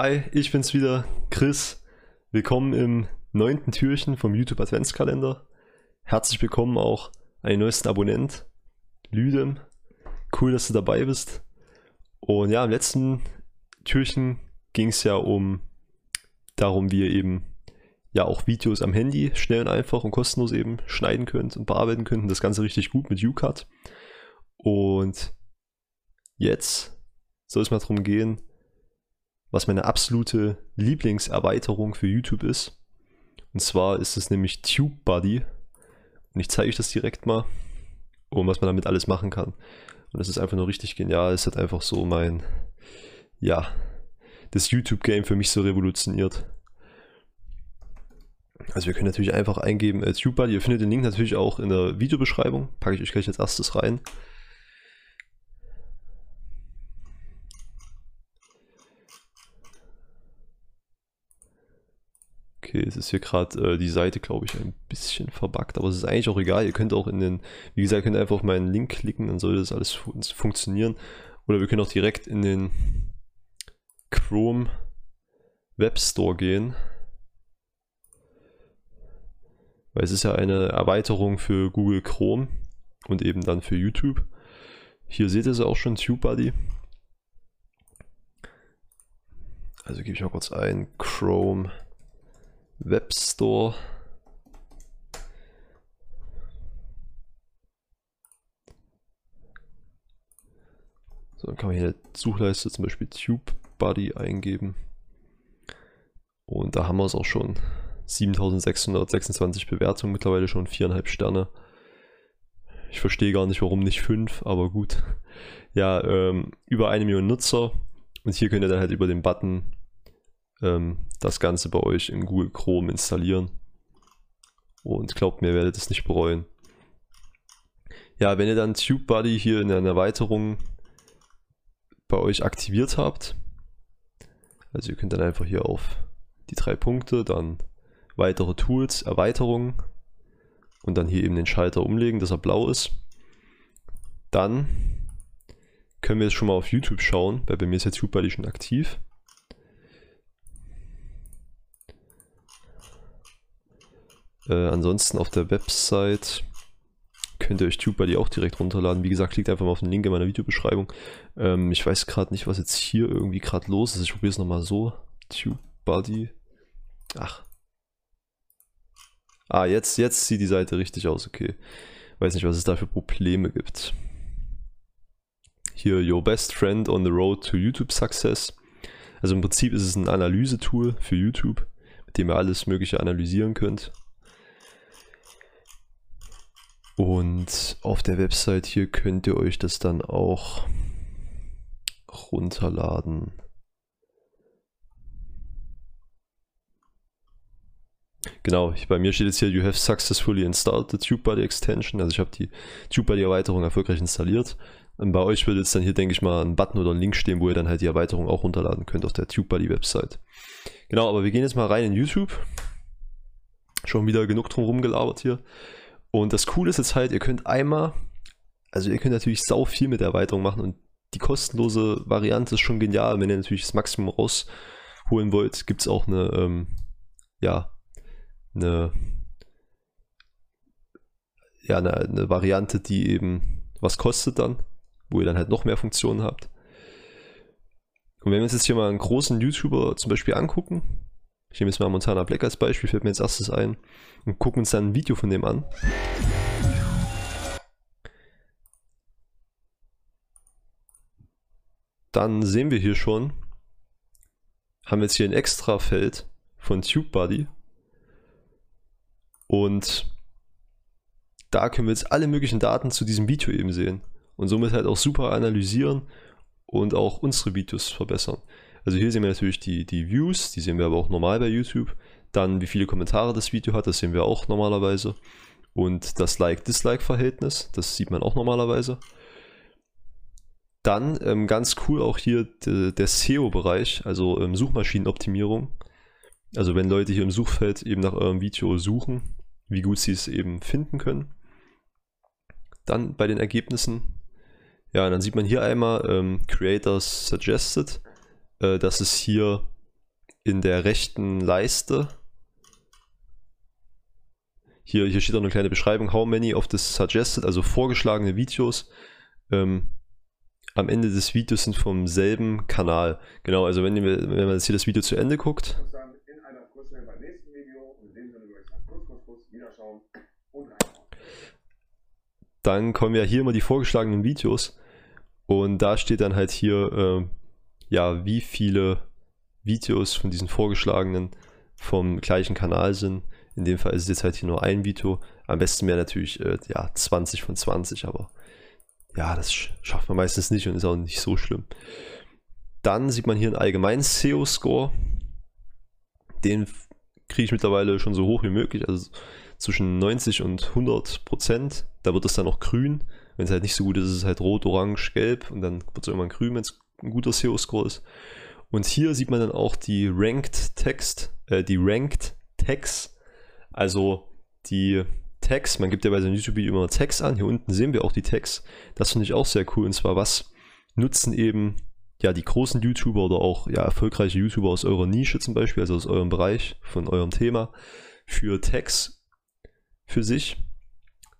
Hi, ich bin's wieder, Chris. Willkommen im neunten Türchen vom YouTube Adventskalender. Herzlich willkommen auch an den neuesten Abonnent, Lüdem. Cool, dass du dabei bist. Und ja, im letzten Türchen ging es ja um darum, wie ihr eben ja auch Videos am Handy schnell und einfach und kostenlos eben schneiden könnt und bearbeiten könnt. Und das Ganze richtig gut mit UCut. Und jetzt soll es mal darum gehen, was meine absolute Lieblingserweiterung für YouTube ist. Und zwar ist es nämlich TubeBuddy. Und ich zeige euch das direkt mal, um was man damit alles machen kann. Und das ist einfach nur richtig genial. Es hat einfach so mein, ja, das YouTube-Game für mich so revolutioniert. Also wir können natürlich einfach eingeben äh, TubeBuddy. Ihr findet den Link natürlich auch in der Videobeschreibung. Packe ich euch gleich als erstes rein. Okay, es ist hier gerade äh, die Seite, glaube ich, ein bisschen verbuggt, aber es ist eigentlich auch egal. Ihr könnt auch in den, wie gesagt, könnt einfach auf meinen Link klicken, dann sollte das alles fun funktionieren. Oder wir können auch direkt in den Chrome Web Store gehen. Weil es ist ja eine Erweiterung für Google Chrome und eben dann für YouTube. Hier seht ihr es auch schon, TubeBuddy. Also gebe ich mal kurz ein Chrome Web Store. So, dann kann man hier in Suchleiste zum Beispiel TubeBuddy eingeben. Und da haben wir es auch schon. 7626 Bewertungen, mittlerweile schon viereinhalb Sterne. Ich verstehe gar nicht, warum nicht fünf, aber gut. Ja, ähm, über eine Million Nutzer. Und hier könnt ihr dann halt über den Button ähm, das Ganze bei euch in Google Chrome installieren. Und glaubt mir, werdet es nicht bereuen. Ja, wenn ihr dann TubeBuddy hier in einer Erweiterung bei euch aktiviert habt, also ihr könnt dann einfach hier auf die drei Punkte, dann weitere Tools, Erweiterungen und dann hier eben den Schalter umlegen, dass er blau ist. Dann können wir jetzt schon mal auf YouTube schauen, weil bei mir ist jetzt TubeBuddy schon aktiv. Äh, ansonsten auf der Website könnt ihr euch TubeBuddy auch direkt runterladen. Wie gesagt, klickt einfach mal auf den Link in meiner Videobeschreibung. Ähm, ich weiß gerade nicht, was jetzt hier irgendwie gerade los ist. Ich probiere es nochmal so. TubeBuddy. Ach. Ah, jetzt, jetzt sieht die Seite richtig aus, okay. Weiß nicht, was es da für Probleme gibt. Hier, Your Best Friend on the Road to YouTube Success. Also im Prinzip ist es ein Analysetool für YouTube, mit dem ihr alles Mögliche analysieren könnt. Und auf der Website hier könnt ihr euch das dann auch runterladen. Genau, bei mir steht jetzt hier, you have successfully installed the TubeBuddy Extension. Also ich habe die TubeBuddy Erweiterung erfolgreich installiert. Und bei euch würde jetzt dann hier, denke ich mal, ein Button oder ein Link stehen, wo ihr dann halt die Erweiterung auch runterladen könnt auf der TubeBuddy Website. Genau, aber wir gehen jetzt mal rein in YouTube. Schon wieder genug drum rumgelabert hier. Und das Coole ist jetzt halt, ihr könnt einmal, also ihr könnt natürlich sau viel mit der Erweiterung machen und die kostenlose Variante ist schon genial. Wenn ihr natürlich das Maximum rausholen wollt, gibt es auch eine, ähm, ja, eine, ja, eine, eine Variante, die eben was kostet dann, wo ihr dann halt noch mehr Funktionen habt. Und wenn wir uns jetzt hier mal einen großen YouTuber zum Beispiel angucken, ich nehme jetzt mal Montana Black als Beispiel, fällt mir als erstes ein. Und gucken uns dann ein Video von dem an. Dann sehen wir hier schon, haben wir jetzt hier ein extra Feld von TubeBuddy. Und da können wir jetzt alle möglichen Daten zu diesem Video eben sehen. Und somit halt auch super analysieren und auch unsere Videos verbessern. Also hier sehen wir natürlich die, die Views, die sehen wir aber auch normal bei YouTube. Dann wie viele Kommentare das Video hat, das sehen wir auch normalerweise. Und das Like-Dislike-Verhältnis, das sieht man auch normalerweise. Dann ähm, ganz cool auch hier de, der SEO-Bereich, also ähm, Suchmaschinenoptimierung. Also wenn Leute hier im Suchfeld eben nach eurem Video suchen, wie gut sie es eben finden können. Dann bei den Ergebnissen, ja, dann sieht man hier einmal ähm, Creators Suggested äh, dass es hier in der rechten Leiste. Hier, hier steht auch eine kleine Beschreibung, how many of the suggested, also vorgeschlagene Videos, ähm, am Ende des Videos sind vom selben Kanal. Genau, also wenn, wenn man jetzt hier das Video zu Ende guckt. Dann kommen ja hier immer die vorgeschlagenen Videos und da steht dann halt hier, äh, ja, wie viele Videos von diesen vorgeschlagenen vom gleichen Kanal sind. In dem Fall ist es jetzt halt hier nur ein Video. Am besten wäre natürlich äh, ja, 20 von 20, aber ja, das schafft man meistens nicht und ist auch nicht so schlimm. Dann sieht man hier einen allgemeinen SEO-Score. Den kriege ich mittlerweile schon so hoch wie möglich, also zwischen 90 und 100 Prozent. Da wird es dann noch grün. Wenn es halt nicht so gut ist, ist es halt rot, orange, gelb und dann wird es irgendwann grün, wenn es ein guter SEO-Score ist. Und hier sieht man dann auch die Ranked Text, äh, die Ranked Tags, also die Tags. Man gibt ja bei so einem YouTube-Video immer Tags an. Hier unten sehen wir auch die Tags. Das finde ich auch sehr cool. Und zwar, was nutzen eben ja die großen YouTuber oder auch ja erfolgreiche YouTuber aus eurer Nische zum Beispiel, also aus eurem Bereich, von eurem Thema, für Tags für sich.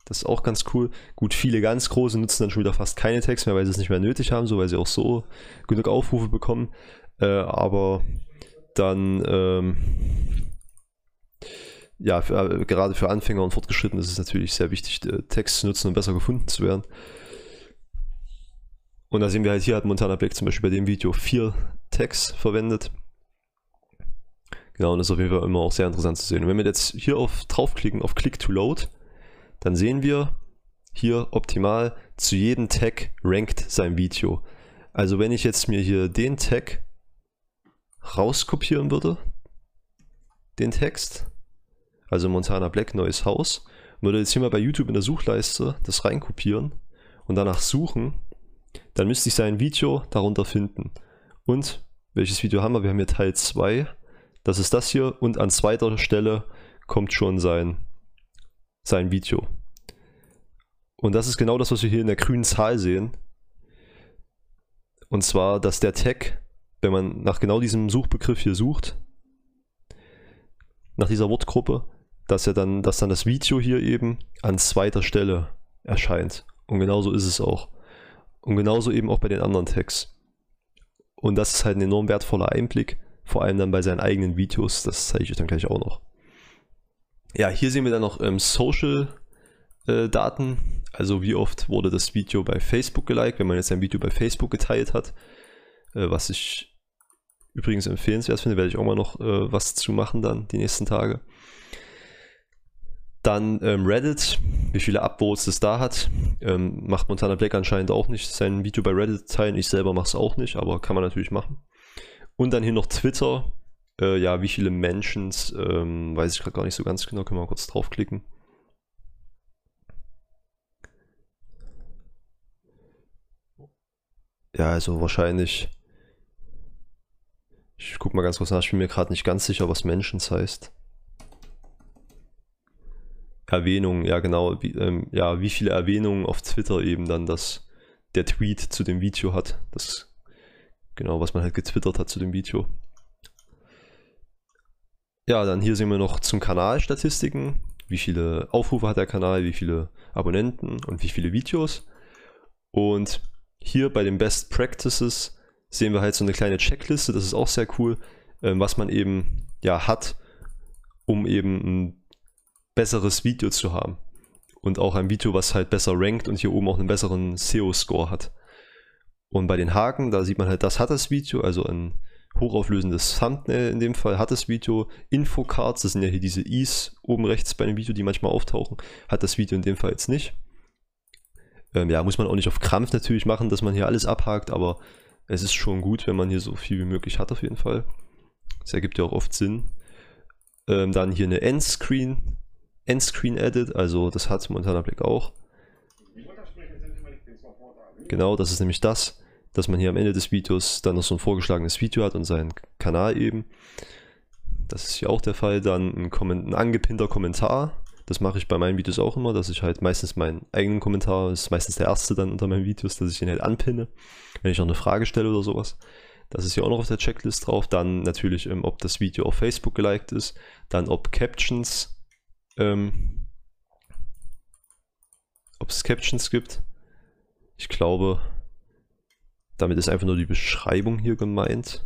Das ist auch ganz cool. Gut, viele ganz große nutzen dann schon wieder fast keine Tags mehr, weil sie es nicht mehr nötig haben, so weil sie auch so genug Aufrufe bekommen. Äh, aber dann, ähm, ja, für, äh, gerade für Anfänger und Fortgeschrittene ist es natürlich sehr wichtig, äh, Text zu nutzen, um besser gefunden zu werden. Und da sehen wir halt, hier hat Montana Black zum Beispiel bei dem Video vier Tags verwendet. Genau, und das ist auf jeden Fall immer auch sehr interessant zu sehen. Und wenn wir jetzt hier auf draufklicken, auf Click to Load, dann sehen wir hier optimal zu jedem Tag rankt sein Video. Also wenn ich jetzt mir hier den Tag rauskopieren würde, den Text, also Montana Black neues Haus, würde jetzt hier mal bei YouTube in der Suchleiste das reinkopieren und danach suchen, dann müsste ich sein Video darunter finden. Und welches Video haben wir? Wir haben hier Teil 2. Das ist das hier und an zweiter Stelle kommt schon sein, sein Video. Und das ist genau das, was wir hier in der grünen Zahl sehen. Und zwar, dass der Tag wenn man nach genau diesem Suchbegriff hier sucht, nach dieser Wortgruppe, dass er dann, dass dann das Video hier eben an zweiter Stelle erscheint. Und genauso ist es auch. Und genauso eben auch bei den anderen Tags. Und das ist halt ein enorm wertvoller Einblick, vor allem dann bei seinen eigenen Videos. Das zeige ich euch dann gleich auch noch. Ja, hier sehen wir dann noch ähm, Social äh. Also wie oft wurde das Video bei Facebook geliked, wenn man jetzt ein Video bei Facebook geteilt hat. Äh, was ich übrigens empfehlenswert finde, werde ich auch mal noch äh, was zu machen dann die nächsten Tage. Dann ähm, Reddit, wie viele Upvotes es da hat. Ähm, macht Montana Black anscheinend auch nicht sein Video bei Reddit teilen. Ich selber mache es auch nicht, aber kann man natürlich machen. Und dann hier noch Twitter. Äh, ja, wie viele Menschen, ähm, weiß ich gerade gar nicht so ganz genau. Können wir mal kurz draufklicken. Ja, also wahrscheinlich ich guck mal ganz kurz nach, ich bin mir gerade nicht ganz sicher, was Mentions heißt. Erwähnungen, ja genau, wie, ähm, ja, wie viele Erwähnungen auf Twitter eben dann das, der Tweet zu dem Video hat. Das, genau, was man halt getwittert hat zu dem Video. Ja, dann hier sehen wir noch zum Kanal Statistiken. Wie viele Aufrufe hat der Kanal, wie viele Abonnenten und wie viele Videos. Und hier bei den Best Practices sehen wir halt so eine kleine Checkliste, das ist auch sehr cool, ähm, was man eben ja hat, um eben ein besseres Video zu haben. Und auch ein Video, was halt besser rankt und hier oben auch einen besseren SEO-Score hat. Und bei den Haken, da sieht man halt, das hat das Video, also ein hochauflösendes Thumbnail in dem Fall hat das Video. Infocards, das sind ja hier diese Is oben rechts bei dem Video, die manchmal auftauchen, hat das Video in dem Fall jetzt nicht. Ähm, ja, muss man auch nicht auf Krampf natürlich machen, dass man hier alles abhakt, aber es ist schon gut, wenn man hier so viel wie möglich hat auf jeden Fall. Das ergibt ja auch oft Sinn. Ähm, dann hier eine Endscreen, Endscreen Edit, also das hat Montana Black auch. Genau, das ist nämlich das, dass man hier am Ende des Videos dann noch so ein vorgeschlagenes Video hat und seinen Kanal eben. Das ist hier auch der Fall. Dann ein, ein angepinnter Kommentar. Das mache ich bei meinen Videos auch immer, dass ich halt meistens meinen eigenen Kommentar, das ist meistens der erste dann unter meinen Videos, dass ich ihn halt anpinne, wenn ich noch eine Frage stelle oder sowas. Das ist hier auch noch auf der Checklist drauf. Dann natürlich, ähm, ob das Video auf Facebook geliked ist. Dann ob Captions, ähm, ob es Captions gibt. Ich glaube, damit ist einfach nur die Beschreibung hier gemeint.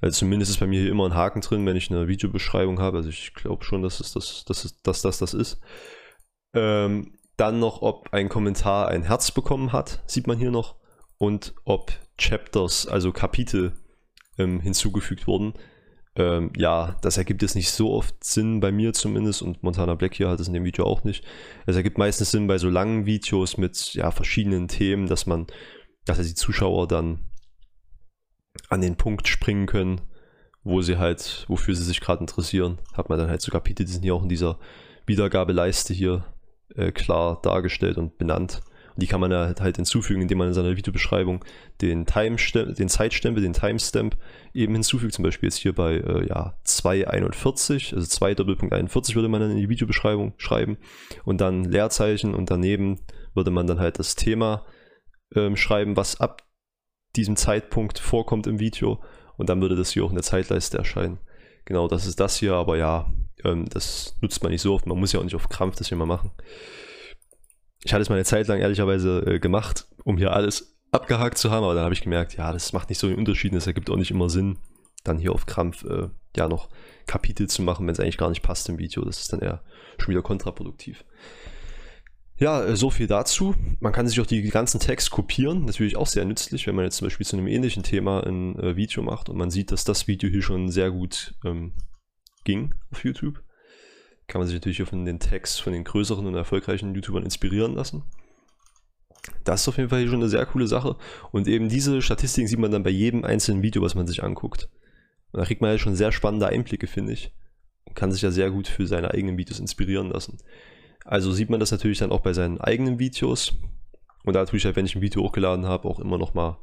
Also zumindest ist bei mir hier immer ein Haken drin, wenn ich eine Videobeschreibung habe. Also ich glaube schon, dass, es das, dass, es, dass das das ist. Ähm, dann noch, ob ein Kommentar ein Herz bekommen hat, sieht man hier noch. Und ob Chapters, also Kapitel, ähm, hinzugefügt wurden. Ähm, ja, das ergibt jetzt nicht so oft Sinn, bei mir zumindest, und Montana Black hier hat es in dem Video auch nicht. Es ergibt meistens Sinn bei so langen Videos mit ja, verschiedenen Themen, dass man, dass die Zuschauer dann an den Punkt springen können, wo sie halt, wofür sie sich gerade interessieren. Hat man dann halt so Kapitel, die sind hier auch in dieser Wiedergabeleiste hier äh, klar dargestellt und benannt. Die kann man halt, halt hinzufügen, indem man in seiner Videobeschreibung den, den Zeitstempel, den Timestamp eben hinzufügt. Zum Beispiel jetzt hier bei äh, ja, 2.41, also 2 Doppelpunkt 41 würde man dann in die Videobeschreibung schreiben und dann Leerzeichen und daneben würde man dann halt das Thema ähm, schreiben, was ab diesem Zeitpunkt vorkommt im Video und dann würde das hier auch in der Zeitleiste erscheinen. Genau, das ist das hier, aber ja, ähm, das nutzt man nicht so oft. Man muss ja auch nicht auf Krampf das hier mal machen. Ich hatte es mal eine Zeit lang ehrlicherweise äh, gemacht, um hier alles abgehakt zu haben, aber dann habe ich gemerkt, ja, das macht nicht so einen Unterschied, das ergibt auch nicht immer Sinn, dann hier auf Krampf äh, ja noch Kapitel zu machen, wenn es eigentlich gar nicht passt im Video. Das ist dann eher schon wieder kontraproduktiv. Ja, äh, so viel dazu. Man kann sich auch die ganzen Text kopieren. Natürlich auch sehr nützlich, wenn man jetzt zum Beispiel zu einem ähnlichen Thema ein äh, Video macht und man sieht, dass das Video hier schon sehr gut ähm, ging auf YouTube. Kann man sich natürlich auch von den Text von den größeren und erfolgreichen YouTubern inspirieren lassen. Das ist auf jeden Fall hier schon eine sehr coole Sache. Und eben diese Statistiken sieht man dann bei jedem einzelnen Video, was man sich anguckt. Und da kriegt man ja schon sehr spannende Einblicke, finde ich. Und kann sich ja sehr gut für seine eigenen Videos inspirieren lassen. Also sieht man das natürlich dann auch bei seinen eigenen Videos. Und da tue ich halt, wenn ich ein Video hochgeladen habe, auch immer nochmal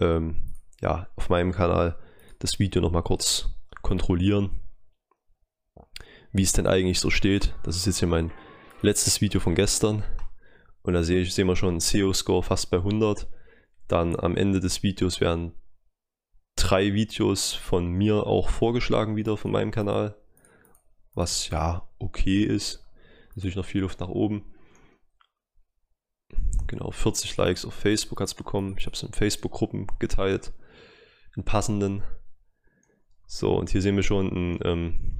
ähm, ja, auf meinem Kanal das Video nochmal kurz kontrollieren, wie es denn eigentlich so steht. Das ist jetzt hier mein letztes Video von gestern. Und da sehen wir schon einen SEO-Score fast bei 100. Dann am Ende des Videos werden drei Videos von mir auch vorgeschlagen wieder von meinem Kanal. Was ja okay ist natürlich noch viel Luft nach oben. Genau, 40 Likes auf Facebook hat es bekommen. Ich habe es in Facebook-Gruppen geteilt, in passenden. So, und hier sehen wir schon ein, ähm,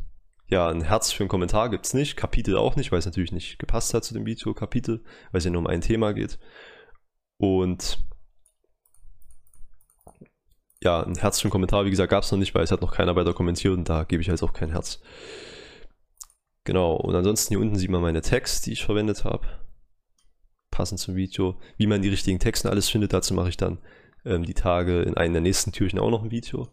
ja, ein Herz für einen Kommentar gibt es nicht. Kapitel auch nicht, weil es natürlich nicht gepasst hat zu dem Video. Kapitel, weil es ja nur um ein Thema geht. Und ja, ein Herz für einen Kommentar, wie gesagt, gab es noch nicht, weil es hat noch keiner weiter kommentiert und da gebe ich halt auch kein Herz. Genau, und ansonsten hier unten sieht man meine Tags, die ich verwendet habe. Passend zum Video. Wie man die richtigen Texte alles findet, dazu mache ich dann ähm, die Tage in einem der nächsten Türchen auch noch ein Video.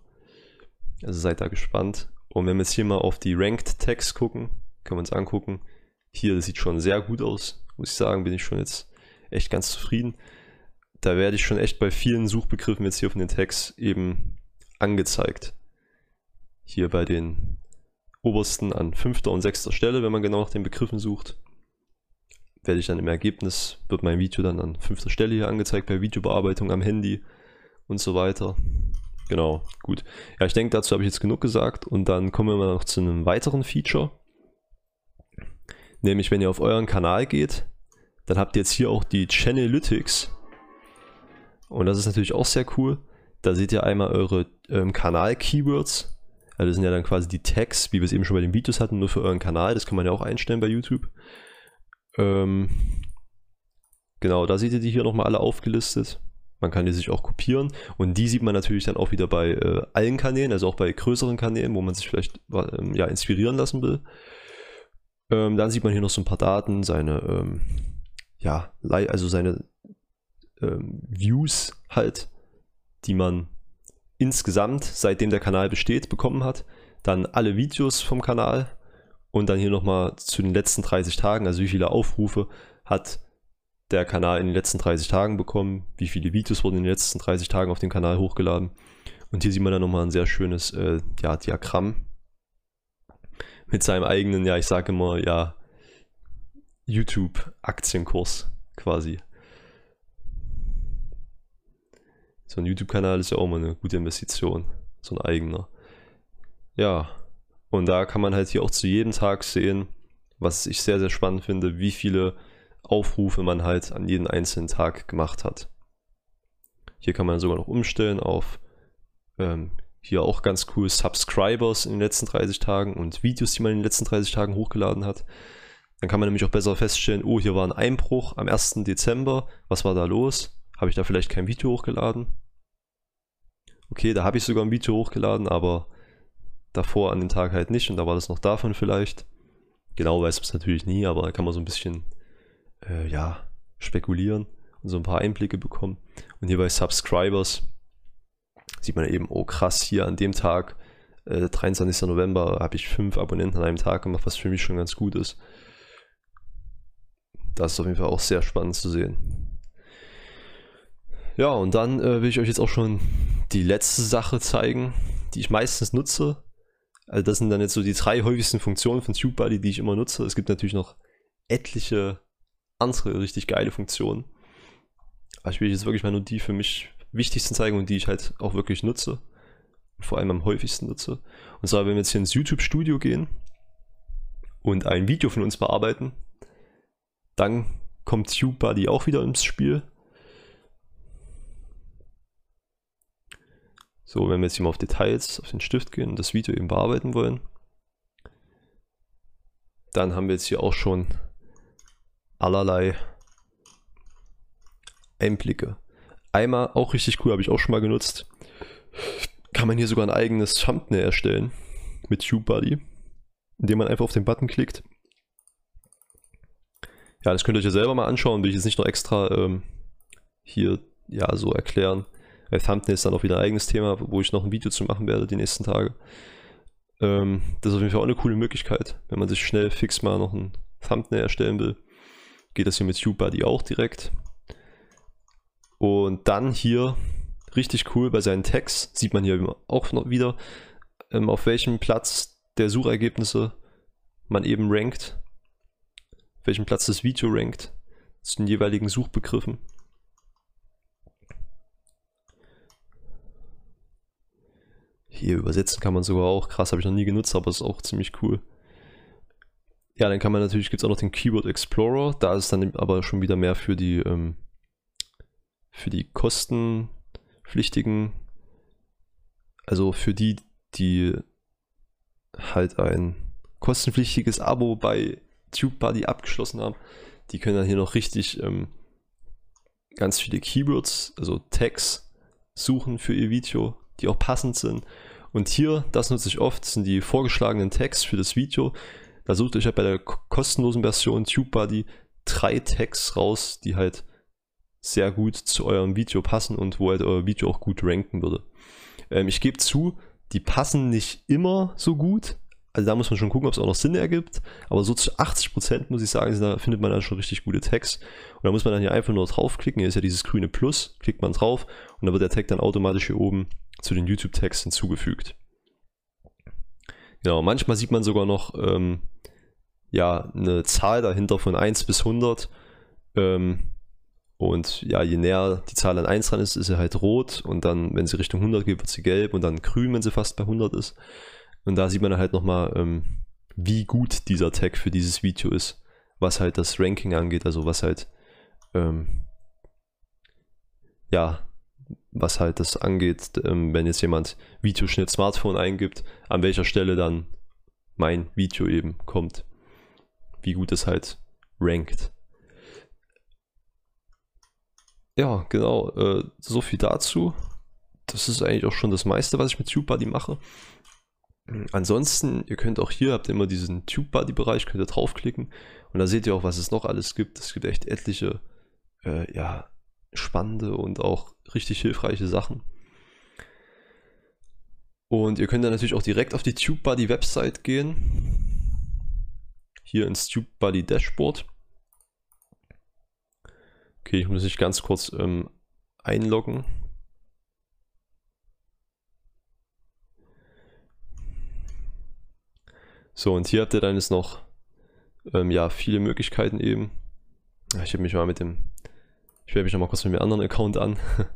Also seid da gespannt. Und wenn wir jetzt hier mal auf die Ranked Tags gucken, können wir uns angucken. Hier, das sieht schon sehr gut aus, muss ich sagen, bin ich schon jetzt echt ganz zufrieden. Da werde ich schon echt bei vielen Suchbegriffen jetzt hier auf den Tags eben angezeigt. Hier bei den obersten an fünfter und sechster Stelle, wenn man genau nach den Begriffen sucht. Werde ich dann im Ergebnis, wird mein Video dann an fünfter Stelle hier angezeigt bei Videobearbeitung am Handy und so weiter. Genau, gut. Ja, ich denke, dazu habe ich jetzt genug gesagt und dann kommen wir noch zu einem weiteren Feature. Nämlich, wenn ihr auf euren Kanal geht, dann habt ihr jetzt hier auch die Channelytics. Und das ist natürlich auch sehr cool. Da seht ihr einmal eure ähm, Kanal-Keywords, also das sind ja dann quasi die Tags, wie wir es eben schon bei den Videos hatten, nur für euren Kanal. Das kann man ja auch einstellen bei YouTube. Ähm, genau, da seht ihr die hier nochmal alle aufgelistet. Man kann die sich auch kopieren und die sieht man natürlich dann auch wieder bei äh, allen Kanälen, also auch bei größeren Kanälen, wo man sich vielleicht ähm, ja, inspirieren lassen will. Ähm, dann sieht man hier noch so ein paar Daten, seine, ähm, ja, also seine ähm, Views halt, die man insgesamt, seitdem der Kanal besteht, bekommen hat. Dann alle Videos vom Kanal und dann hier nochmal zu den letzten 30 Tagen, also wie viele Aufrufe hat der Kanal in den letzten 30 Tagen bekommen, wie viele Videos wurden in den letzten 30 Tagen auf dem Kanal hochgeladen. Und hier sieht man dann nochmal ein sehr schönes äh, ja, Diagramm mit seinem eigenen, ja, ich sage immer, ja, YouTube-Aktienkurs quasi. So ein YouTube-Kanal ist ja auch mal eine gute Investition, so ein eigener. Ja, und da kann man halt hier auch zu jedem Tag sehen, was ich sehr, sehr spannend finde, wie viele Aufrufe man halt an jeden einzelnen Tag gemacht hat. Hier kann man sogar noch umstellen auf ähm, hier auch ganz cool Subscribers in den letzten 30 Tagen und Videos, die man in den letzten 30 Tagen hochgeladen hat. Dann kann man nämlich auch besser feststellen, oh, hier war ein Einbruch am 1. Dezember. Was war da los? Habe ich da vielleicht kein Video hochgeladen? Okay, da habe ich sogar ein Video hochgeladen, aber davor an den Tag halt nicht und da war das noch davon vielleicht. Genau weiß man es natürlich nie, aber da kann man so ein bisschen, äh, ja, spekulieren und so ein paar Einblicke bekommen. Und hier bei Subscribers sieht man eben, oh krass, hier an dem Tag, äh, 23. November, habe ich fünf Abonnenten an einem Tag gemacht, was für mich schon ganz gut ist. Das ist auf jeden Fall auch sehr spannend zu sehen. Ja, und dann äh, will ich euch jetzt auch schon die letzte Sache zeigen, die ich meistens nutze. Also das sind dann jetzt so die drei häufigsten Funktionen von TubeBuddy, die ich immer nutze. Es gibt natürlich noch etliche andere richtig geile Funktionen. Aber ich will jetzt wirklich mal nur die für mich wichtigsten zeigen und die ich halt auch wirklich nutze. Vor allem am häufigsten nutze. Und zwar, wenn wir jetzt hier ins YouTube-Studio gehen und ein Video von uns bearbeiten, dann kommt TubeBuddy auch wieder ins Spiel. So, wenn wir jetzt hier mal auf Details, auf den Stift gehen und das Video eben bearbeiten wollen, dann haben wir jetzt hier auch schon allerlei Einblicke. Einmal auch richtig cool, habe ich auch schon mal genutzt. Kann man hier sogar ein eigenes Thumbnail erstellen mit TubeBuddy, indem man einfach auf den Button klickt. Ja, das könnt ihr euch ja selber mal anschauen, will ich jetzt nicht noch extra ähm, hier ja so erklären. Weil Thumbnail ist dann auch wieder ein eigenes Thema, wo ich noch ein Video zu machen werde die nächsten Tage. Ähm, das ist auf jeden Fall auch eine coole Möglichkeit, wenn man sich schnell fix mal noch ein Thumbnail erstellen will. Geht das hier mit TubeBuddy auch direkt. Und dann hier, richtig cool, bei seinen Tags sieht man hier auch noch wieder, ähm, auf welchem Platz der Suchergebnisse man eben rankt, auf welchem Platz das Video rankt, zu den jeweiligen Suchbegriffen. Hier übersetzen kann man sogar auch, krass, habe ich noch nie genutzt, aber ist auch ziemlich cool. Ja, dann kann man natürlich, gibt es auch noch den Keyword Explorer, da ist dann aber schon wieder mehr für die ähm, für die kostenpflichtigen, also für die, die halt ein kostenpflichtiges Abo bei TubeBuddy abgeschlossen haben, die können dann hier noch richtig ähm, ganz viele Keywords, also Tags suchen für ihr Video, die auch passend sind. Und hier, das nutze ich oft, sind die vorgeschlagenen Tags für das Video. Da sucht euch ja bei der kostenlosen Version TubeBuddy drei Tags raus, die halt sehr gut zu eurem Video passen und wo halt euer Video auch gut ranken würde. Ähm, ich gebe zu, die passen nicht immer so gut. Also da muss man schon gucken, ob es auch noch Sinn ergibt. Aber so zu 80% muss ich sagen, da findet man dann schon richtig gute Tags. Und da muss man dann hier einfach nur draufklicken. Hier ist ja dieses grüne Plus. Klickt man drauf und dann wird der Tag dann automatisch hier oben zu den YouTube-Tags hinzugefügt. Genau, manchmal sieht man sogar noch ähm, ja, eine Zahl dahinter von 1 bis 100. Ähm, und ja, je näher die Zahl an 1 dran ist, ist sie halt rot. Und dann, wenn sie Richtung 100 geht, wird sie gelb und dann grün, wenn sie fast bei 100 ist. Und da sieht man halt nochmal, ähm, wie gut dieser Tag für dieses Video ist, was halt das Ranking angeht, also was halt, ähm, ja, was halt das angeht, ähm, wenn jetzt jemand Videoschnitt Smartphone eingibt, an welcher Stelle dann mein Video eben kommt. Wie gut es halt rankt. Ja, genau. Äh, so viel dazu. Das ist eigentlich auch schon das meiste, was ich mit TubeBuddy mache. Ansonsten, ihr könnt auch hier, habt ihr immer diesen TubeBuddy-Bereich, könnt ihr draufklicken und da seht ihr auch, was es noch alles gibt. Es gibt echt etliche, äh, ja, spannende und auch richtig hilfreiche Sachen. Und ihr könnt dann natürlich auch direkt auf die TubeBuddy-Website gehen. Hier ins TubeBuddy Dashboard. Okay, ich muss mich ganz kurz ähm, einloggen. So, und hier habt ihr dann jetzt noch ähm, ja, viele Möglichkeiten eben. Ich habe mich mal mit dem, ich werde mich noch mal kurz mit dem anderen Account an.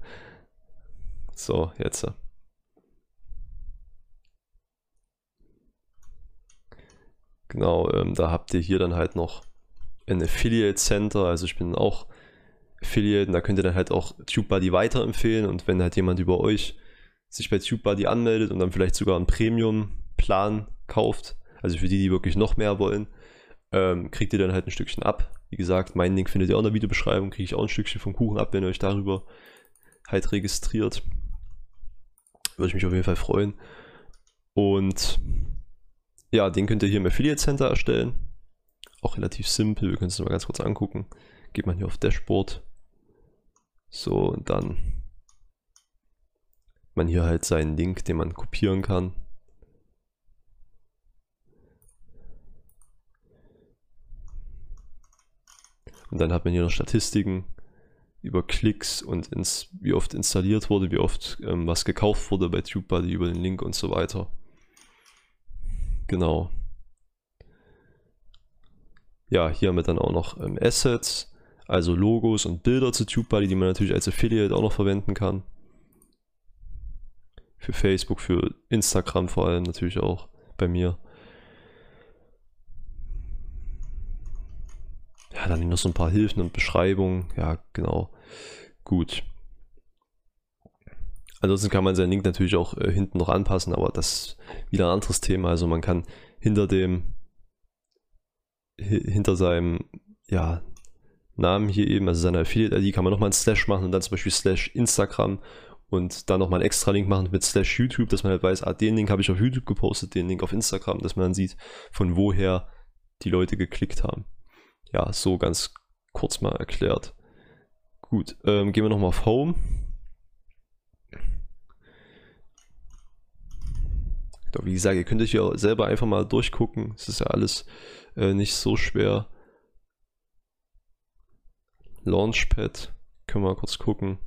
So, jetzt. Genau, ähm, da habt ihr hier dann halt noch ein Affiliate Center. Also ich bin auch Affiliate und da könnt ihr dann halt auch TubeBuddy weiterempfehlen. Und wenn halt jemand über euch sich bei TubeBuddy anmeldet und dann vielleicht sogar einen Premium-Plan kauft, also für die, die wirklich noch mehr wollen, ähm, kriegt ihr dann halt ein Stückchen ab. Wie gesagt, mein Link findet ihr auch in der Videobeschreibung, kriege ich auch ein Stückchen vom Kuchen ab, wenn ihr euch darüber halt registriert. Würde ich mich auf jeden Fall freuen. Und ja, den könnt ihr hier im Affiliate Center erstellen. Auch relativ simpel, wir können es mal ganz kurz angucken. Geht man hier auf Dashboard. So, und dann man hier halt seinen Link, den man kopieren kann. Und dann hat man hier noch Statistiken über Klicks und ins, wie oft installiert wurde, wie oft ähm, was gekauft wurde bei TubeBuddy über den Link und so weiter. Genau. Ja, hier haben wir dann auch noch ähm, Assets, also Logos und Bilder zu TubeBuddy, die man natürlich als Affiliate auch noch verwenden kann. Für Facebook, für Instagram vor allem natürlich auch bei mir. Dann noch so ein paar Hilfen und Beschreibungen. Ja, genau. Gut. Ansonsten kann man seinen Link natürlich auch äh, hinten noch anpassen, aber das ist wieder ein anderes Thema. Also man kann hinter dem, hinter seinem, ja, Namen hier eben, also seiner Affiliate-ID, kann man nochmal ein Slash machen und dann zum Beispiel Slash Instagram und dann nochmal einen extra Link machen mit Slash YouTube, dass man halt weiß, ah, den Link habe ich auf YouTube gepostet, den Link auf Instagram, dass man dann sieht, von woher die Leute geklickt haben. Ja, so ganz kurz mal erklärt. Gut, ähm, gehen wir nochmal auf Home. Wie gesagt, ihr könnt euch ja selber einfach mal durchgucken. Es ist ja alles äh, nicht so schwer. Launchpad, können wir mal kurz gucken.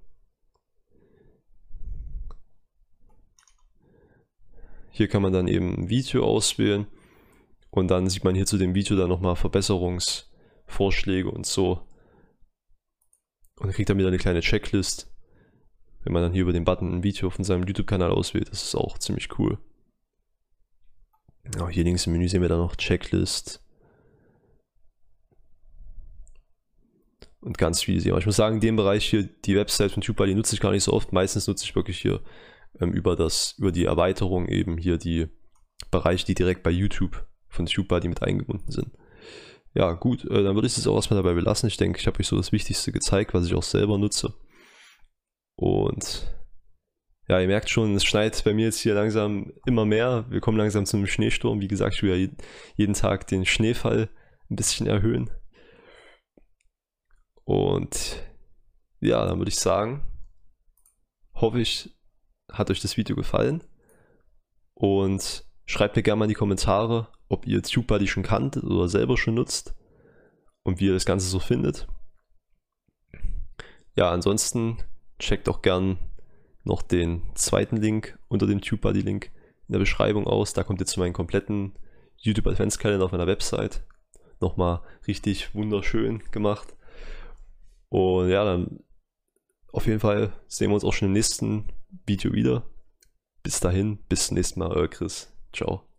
Hier kann man dann eben ein Video auswählen und dann sieht man hier zu dem Video dann nochmal Verbesserungsvorschläge und so. Und kriegt dann wieder eine kleine Checklist, wenn man dann hier über den Button ein Video von seinem YouTube-Kanal auswählt. Das ist auch ziemlich cool. Ja, hier links im Menü sehen wir dann noch Checklist. Und ganz viele. Aber ich muss sagen, in dem Bereich hier, die Website von TubeBuddy nutze ich gar nicht so oft. Meistens nutze ich wirklich hier ähm, über, das, über die Erweiterung eben hier die Bereiche, die direkt bei YouTube von TubeBuddy mit eingebunden sind. Ja, gut, äh, dann würde ich es auch erstmal dabei belassen. Ich denke, ich habe euch so das Wichtigste gezeigt, was ich auch selber nutze. Und ja, ihr merkt schon, es schneit bei mir jetzt hier langsam immer mehr. Wir kommen langsam zum Schneesturm. Wie gesagt, ich will ja jeden Tag den Schneefall ein bisschen erhöhen. Und ja, dann würde ich sagen, hoffe ich, hat euch das Video gefallen. Und schreibt mir gerne mal in die Kommentare, ob ihr TubeBuddy schon kanntet oder selber schon nutzt und wie ihr das Ganze so findet. Ja, ansonsten checkt auch gern noch den zweiten Link unter dem TubeBuddy-Link in der Beschreibung aus. Da kommt ihr zu meinem kompletten YouTube Adventskalender auf meiner Website. Nochmal richtig wunderschön gemacht. Und ja, dann auf jeden Fall sehen wir uns auch schon im nächsten Video wieder. Bis dahin, bis zum nächsten Mal, euer Chris. Ciao.